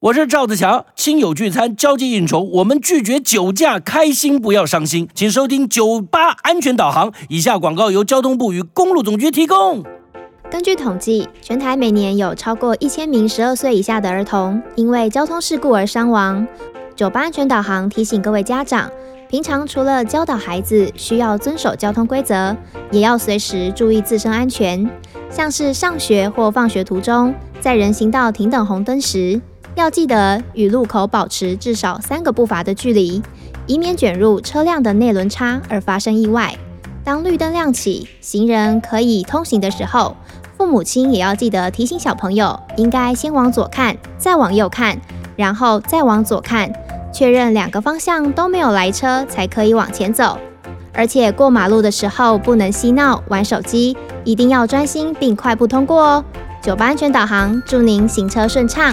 我是赵子强，亲友聚餐、交际应酬，我们拒绝酒驾，开心不要伤心。请收听酒吧安全导航。以下广告由交通部与公路总局提供。根据统计，全台每年有超过一千名十二岁以下的儿童因为交通事故而伤亡。酒吧安全导航提醒各位家长，平常除了教导孩子需要遵守交通规则，也要随时注意自身安全。像是上学或放学途中，在人行道停等红灯时，要记得与路口保持至少三个步伐的距离，以免卷入车辆的内轮差而发生意外。当绿灯亮起，行人可以通行的时候，父母亲也要记得提醒小朋友，应该先往左看，再往右看，然后再往左看，确认两个方向都没有来车，才可以往前走。而且过马路的时候不能嬉闹、玩手机，一定要专心并快步通过哦。九八安全导航，祝您行车顺畅。